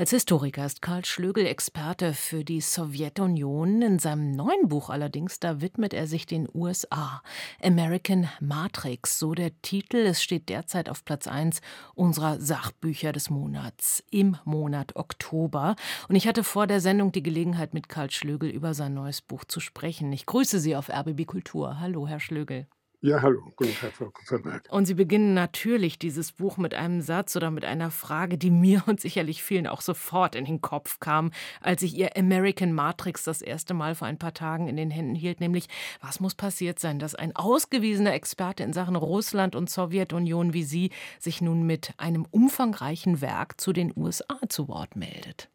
Als Historiker ist Karl Schlögel Experte für die Sowjetunion. In seinem neuen Buch allerdings, da widmet er sich den USA. American Matrix, so der Titel. Es steht derzeit auf Platz 1 unserer Sachbücher des Monats im Monat Oktober. Und ich hatte vor der Sendung die Gelegenheit, mit Karl Schlögel über sein neues Buch zu sprechen. Ich grüße Sie auf RBB Kultur. Hallo, Herr Schlögel. Ja, hallo, guten Tag, Frau Kupferberg. Und Sie beginnen natürlich dieses Buch mit einem Satz oder mit einer Frage, die mir und sicherlich vielen auch sofort in den Kopf kam, als ich Ihr American Matrix das erste Mal vor ein paar Tagen in den Händen hielt, nämlich, was muss passiert sein, dass ein ausgewiesener Experte in Sachen Russland und Sowjetunion wie Sie sich nun mit einem umfangreichen Werk zu den USA zu Wort meldet?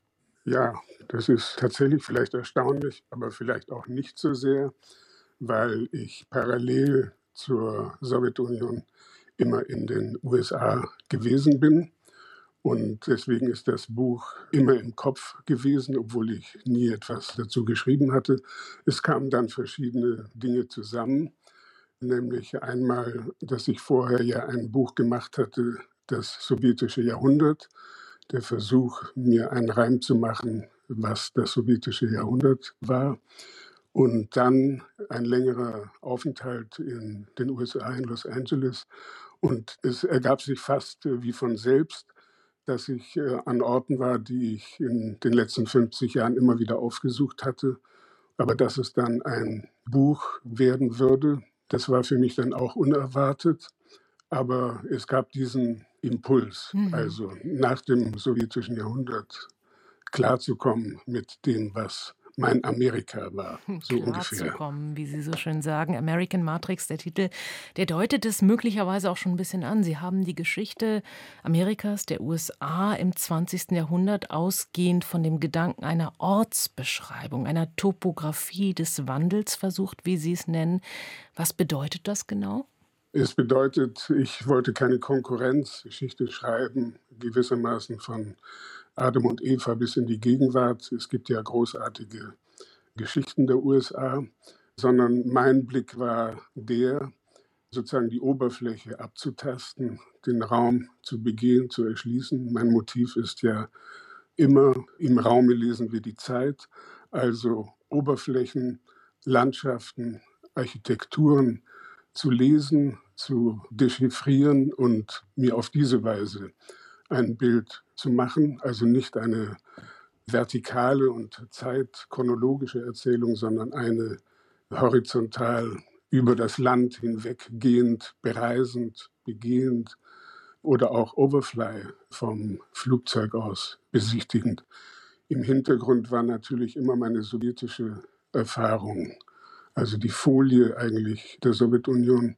Ja, das ist tatsächlich vielleicht erstaunlich, aber vielleicht auch nicht so sehr, weil ich parallel zur Sowjetunion immer in den USA gewesen bin. Und deswegen ist das Buch immer im Kopf gewesen, obwohl ich nie etwas dazu geschrieben hatte. Es kamen dann verschiedene Dinge zusammen, nämlich einmal, dass ich vorher ja ein Buch gemacht hatte, das sowjetische Jahrhundert, der Versuch, mir einen Reim zu machen, was das sowjetische Jahrhundert war. Und dann ein längerer Aufenthalt in den USA, in Los Angeles. Und es ergab sich fast äh, wie von selbst, dass ich äh, an Orten war, die ich in den letzten 50 Jahren immer wieder aufgesucht hatte. Aber dass es dann ein Buch werden würde, das war für mich dann auch unerwartet. Aber es gab diesen Impuls, mhm. also nach dem sowjetischen Jahrhundert klarzukommen mit dem, was mein Amerika war. Hm, so Klar ungefähr. Zu kommen, wie Sie so schön sagen. American Matrix, der Titel, der deutet es möglicherweise auch schon ein bisschen an. Sie haben die Geschichte Amerikas, der USA im 20. Jahrhundert ausgehend von dem Gedanken einer Ortsbeschreibung, einer Topographie des Wandels versucht, wie Sie es nennen. Was bedeutet das genau? Es bedeutet, ich wollte keine Konkurrenzgeschichte schreiben, gewissermaßen von Adam und Eva bis in die Gegenwart. Es gibt ja großartige Geschichten der USA, sondern mein Blick war der, sozusagen die Oberfläche abzutasten, den Raum zu begehen, zu erschließen. Mein Motiv ist ja immer, im Raume lesen wir die Zeit, also Oberflächen, Landschaften, Architekturen zu lesen, zu dechiffrieren und mir auf diese Weise ein Bild zu machen, also nicht eine vertikale und zeitchronologische Erzählung, sondern eine horizontal über das Land hinweggehend, bereisend, begehend oder auch Overfly vom Flugzeug aus besichtigend. Im Hintergrund war natürlich immer meine sowjetische Erfahrung, also die Folie eigentlich der Sowjetunion,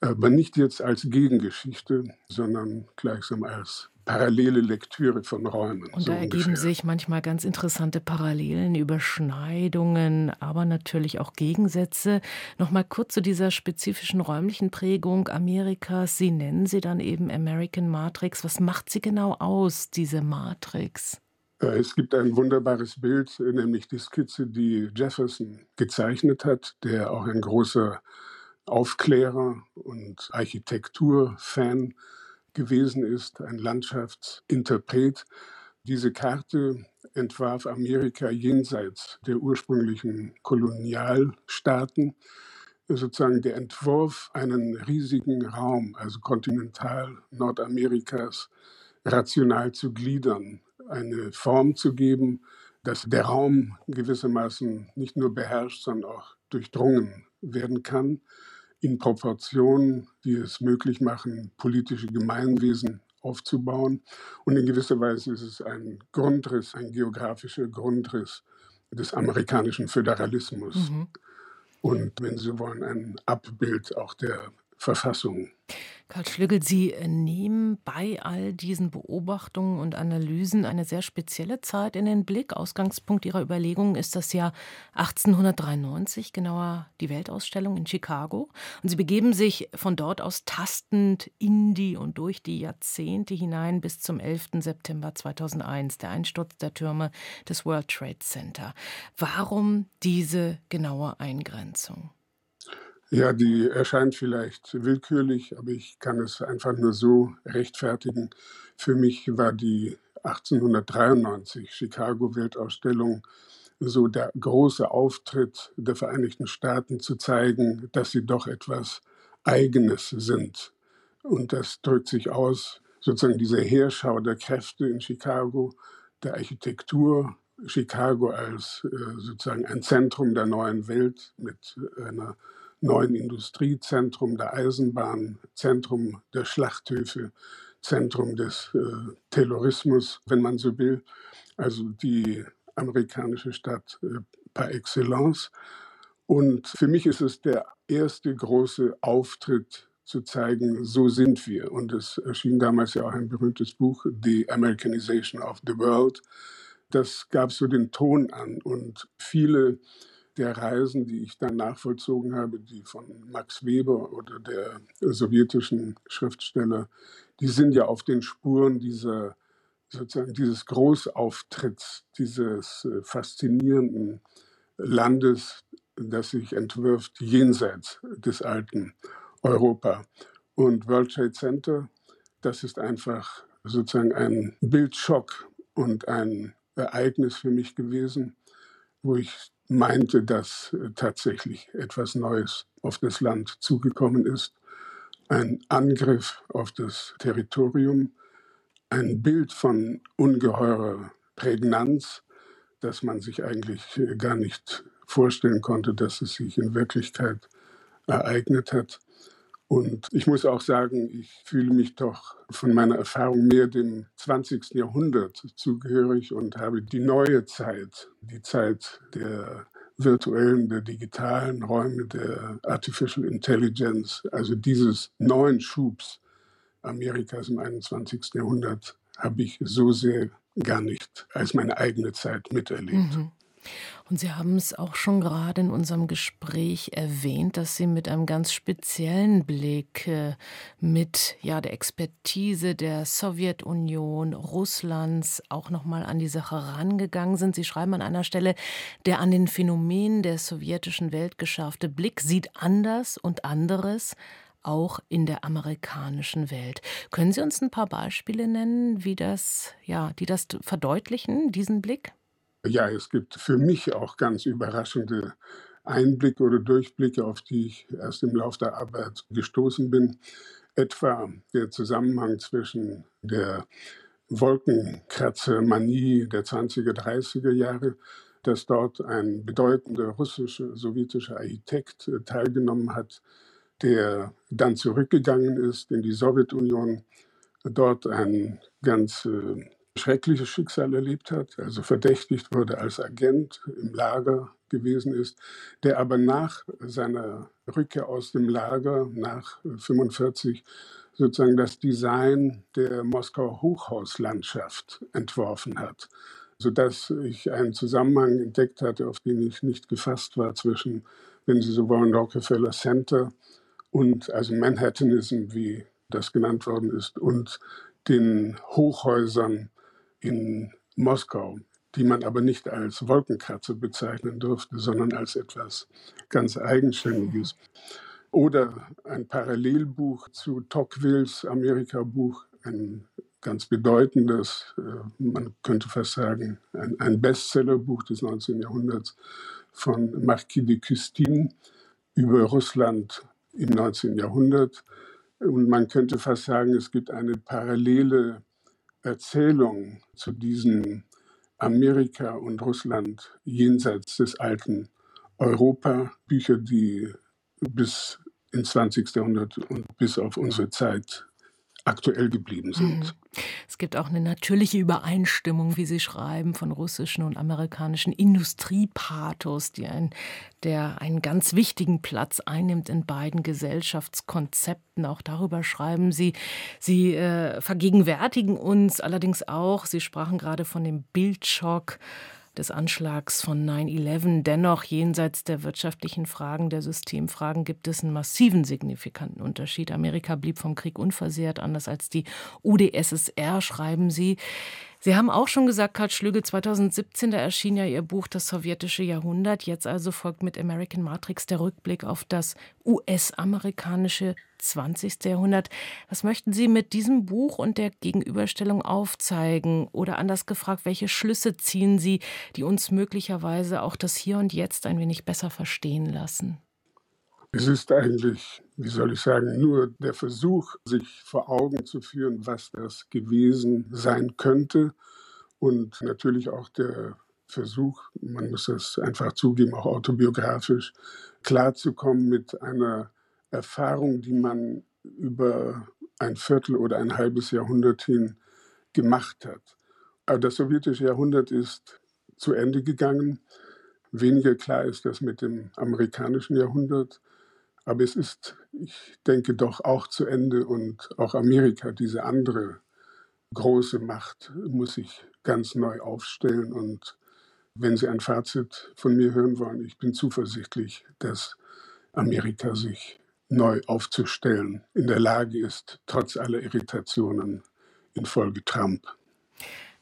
aber nicht jetzt als Gegengeschichte, sondern gleichsam als parallele Lektüre von Räumen. Und so da ergeben ungefähr. sich manchmal ganz interessante Parallelen, Überschneidungen, aber natürlich auch Gegensätze. Nochmal kurz zu dieser spezifischen räumlichen Prägung Amerikas. Sie nennen sie dann eben American Matrix. Was macht sie genau aus, diese Matrix? Äh, es gibt ein wunderbares Bild, nämlich die Skizze, die Jefferson gezeichnet hat, der auch ein großer Aufklärer und Architekturfan gewesen ist, ein Landschaftsinterpret. Diese Karte entwarf Amerika jenseits der ursprünglichen Kolonialstaaten, sozusagen der Entwurf, einen riesigen Raum, also kontinental Nordamerikas, rational zu gliedern, eine Form zu geben, dass der Raum gewissermaßen nicht nur beherrscht, sondern auch durchdrungen werden kann in Proportionen, die es möglich machen, politische Gemeinwesen aufzubauen. Und in gewisser Weise ist es ein Grundriss, ein geografischer Grundriss des amerikanischen Föderalismus. Mhm. Und wenn Sie wollen, ein Abbild auch der Verfassung. Karl Schlügel, Sie nehmen bei all diesen Beobachtungen und Analysen eine sehr spezielle Zeit in den Blick. Ausgangspunkt Ihrer Überlegungen ist das Jahr 1893, genauer die Weltausstellung in Chicago. Und Sie begeben sich von dort aus tastend in die und durch die Jahrzehnte hinein bis zum 11. September 2001, der Einsturz der Türme des World Trade Center. Warum diese genaue Eingrenzung? Ja, die erscheint vielleicht willkürlich, aber ich kann es einfach nur so rechtfertigen. Für mich war die 1893 Chicago Weltausstellung so der große Auftritt der Vereinigten Staaten zu zeigen, dass sie doch etwas Eigenes sind. Und das drückt sich aus, sozusagen diese Heerschau der Kräfte in Chicago, der Architektur, Chicago als äh, sozusagen ein Zentrum der neuen Welt mit einer neuen Industriezentrum der Eisenbahn, Zentrum der Schlachthöfe, Zentrum des äh, Terrorismus, wenn man so will. Also die amerikanische Stadt äh, par excellence. Und für mich ist es der erste große Auftritt zu zeigen, so sind wir. Und es erschien damals ja auch ein berühmtes Buch, The Americanization of the World. Das gab so den Ton an. Und viele der Reisen, die ich dann nachvollzogen habe, die von Max Weber oder der sowjetischen Schriftsteller, die sind ja auf den Spuren dieser sozusagen dieses Großauftritts, dieses äh, faszinierenden Landes, das sich entwirft jenseits des alten Europa. Und World Trade Center, das ist einfach sozusagen ein Bildschock und ein Ereignis für mich gewesen, wo ich meinte, dass äh, tatsächlich etwas Neues auf das Land zugekommen ist. Ein Angriff auf das Territorium, ein Bild von ungeheurer Prägnanz, dass man sich eigentlich äh, gar nicht vorstellen konnte, dass es sich in Wirklichkeit ereignet hat. Und ich muss auch sagen, ich fühle mich doch von meiner Erfahrung mehr dem 20. Jahrhundert zugehörig und habe die neue Zeit, die Zeit der virtuellen, der digitalen Räume, der Artificial Intelligence, also dieses neuen Schubs Amerikas im 21. Jahrhundert, habe ich so sehr gar nicht als meine eigene Zeit miterlebt. Mhm. Und Sie haben es auch schon gerade in unserem Gespräch erwähnt, dass Sie mit einem ganz speziellen Blick äh, mit ja, der Expertise der Sowjetunion, Russlands auch nochmal an die Sache rangegangen sind. Sie schreiben an einer Stelle, der an den Phänomenen der sowjetischen Welt geschärfte Blick sieht anders und anderes auch in der amerikanischen Welt. Können Sie uns ein paar Beispiele nennen, wie das, ja, die das verdeutlichen, diesen Blick? Ja, es gibt für mich auch ganz überraschende Einblicke oder Durchblicke, auf die ich erst im Laufe der Arbeit gestoßen bin. Etwa der Zusammenhang zwischen der Wolkenkratzer-Manie der 20er, 30er Jahre, dass dort ein bedeutender russischer, sowjetischer Architekt äh, teilgenommen hat, der dann zurückgegangen ist in die Sowjetunion, dort ein ganz äh, schreckliches Schicksal erlebt hat, also verdächtigt wurde als Agent im Lager gewesen ist, der aber nach seiner Rückkehr aus dem Lager nach 1945 sozusagen das Design der Moskauer Hochhauslandschaft entworfen hat, sodass ich einen Zusammenhang entdeckt hatte, auf den ich nicht gefasst war zwischen, wenn Sie so wollen, Rockefeller Center und also Manhattanism, wie das genannt worden ist, und den Hochhäusern in Moskau, die man aber nicht als Wolkenkratzer bezeichnen durfte, sondern als etwas ganz Eigenständiges. Oder ein Parallelbuch zu Tocquevilles Amerika-Buch, ein ganz bedeutendes, äh, man könnte fast sagen, ein, ein Bestsellerbuch des 19. Jahrhunderts von Marquis de Custine über Russland im 19. Jahrhundert. Und man könnte fast sagen, es gibt eine parallele Erzählung zu diesem Amerika und Russland jenseits des alten Europa, Bücher, die bis ins 20. Jahrhundert und bis auf unsere Zeit aktuell geblieben sind. Mhm. Es gibt auch eine natürliche Übereinstimmung, wie Sie schreiben, von russischen und amerikanischen Industriepathos, die ein, der einen ganz wichtigen Platz einnimmt in beiden Gesellschaftskonzepten. Auch darüber schreiben Sie. Sie äh, vergegenwärtigen uns allerdings auch, Sie sprachen gerade von dem Bildschock, des Anschlags von 9-11. Dennoch, jenseits der wirtschaftlichen Fragen, der Systemfragen, gibt es einen massiven signifikanten Unterschied. Amerika blieb vom Krieg unversehrt, anders als die UdSSR, schreiben Sie. Sie haben auch schon gesagt, Karl Schlügel, 2017, da erschien ja Ihr Buch Das sowjetische Jahrhundert. Jetzt also folgt mit American Matrix der Rückblick auf das US-amerikanische 20. Jahrhundert. Was möchten Sie mit diesem Buch und der Gegenüberstellung aufzeigen? Oder anders gefragt, welche Schlüsse ziehen Sie, die uns möglicherweise auch das Hier und Jetzt ein wenig besser verstehen lassen? Es ist eigentlich, wie soll ich sagen, nur der Versuch, sich vor Augen zu führen, was das gewesen sein könnte und natürlich auch der Versuch, man muss es einfach zugeben, auch autobiografisch klarzukommen mit einer Erfahrung, die man über ein Viertel oder ein halbes Jahrhundert hin gemacht hat. Aber das sowjetische Jahrhundert ist zu Ende gegangen. Weniger klar ist das mit dem amerikanischen Jahrhundert. Aber es ist, ich denke, doch auch zu Ende und auch Amerika, diese andere große Macht, muss sich ganz neu aufstellen. Und wenn Sie ein Fazit von mir hören wollen, ich bin zuversichtlich, dass Amerika sich neu aufzustellen in der Lage ist, trotz aller Irritationen infolge Trump.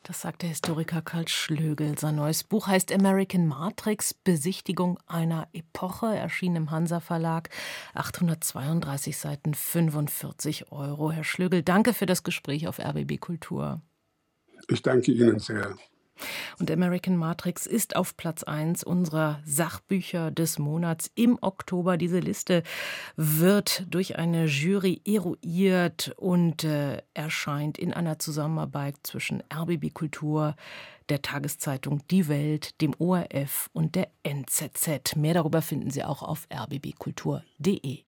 Das sagt der Historiker Karl Schlögel. Sein neues Buch heißt American Matrix, Besichtigung einer Epoche, erschien im Hansa Verlag. 832 Seiten, 45 Euro. Herr Schlögel, danke für das Gespräch auf RBB Kultur. Ich danke Ihnen sehr. Und American Matrix ist auf Platz 1 unserer Sachbücher des Monats im Oktober. Diese Liste wird durch eine Jury eruiert und äh, erscheint in einer Zusammenarbeit zwischen RBB Kultur, der Tageszeitung Die Welt, dem ORF und der NZZ. Mehr darüber finden Sie auch auf rbbkultur.de.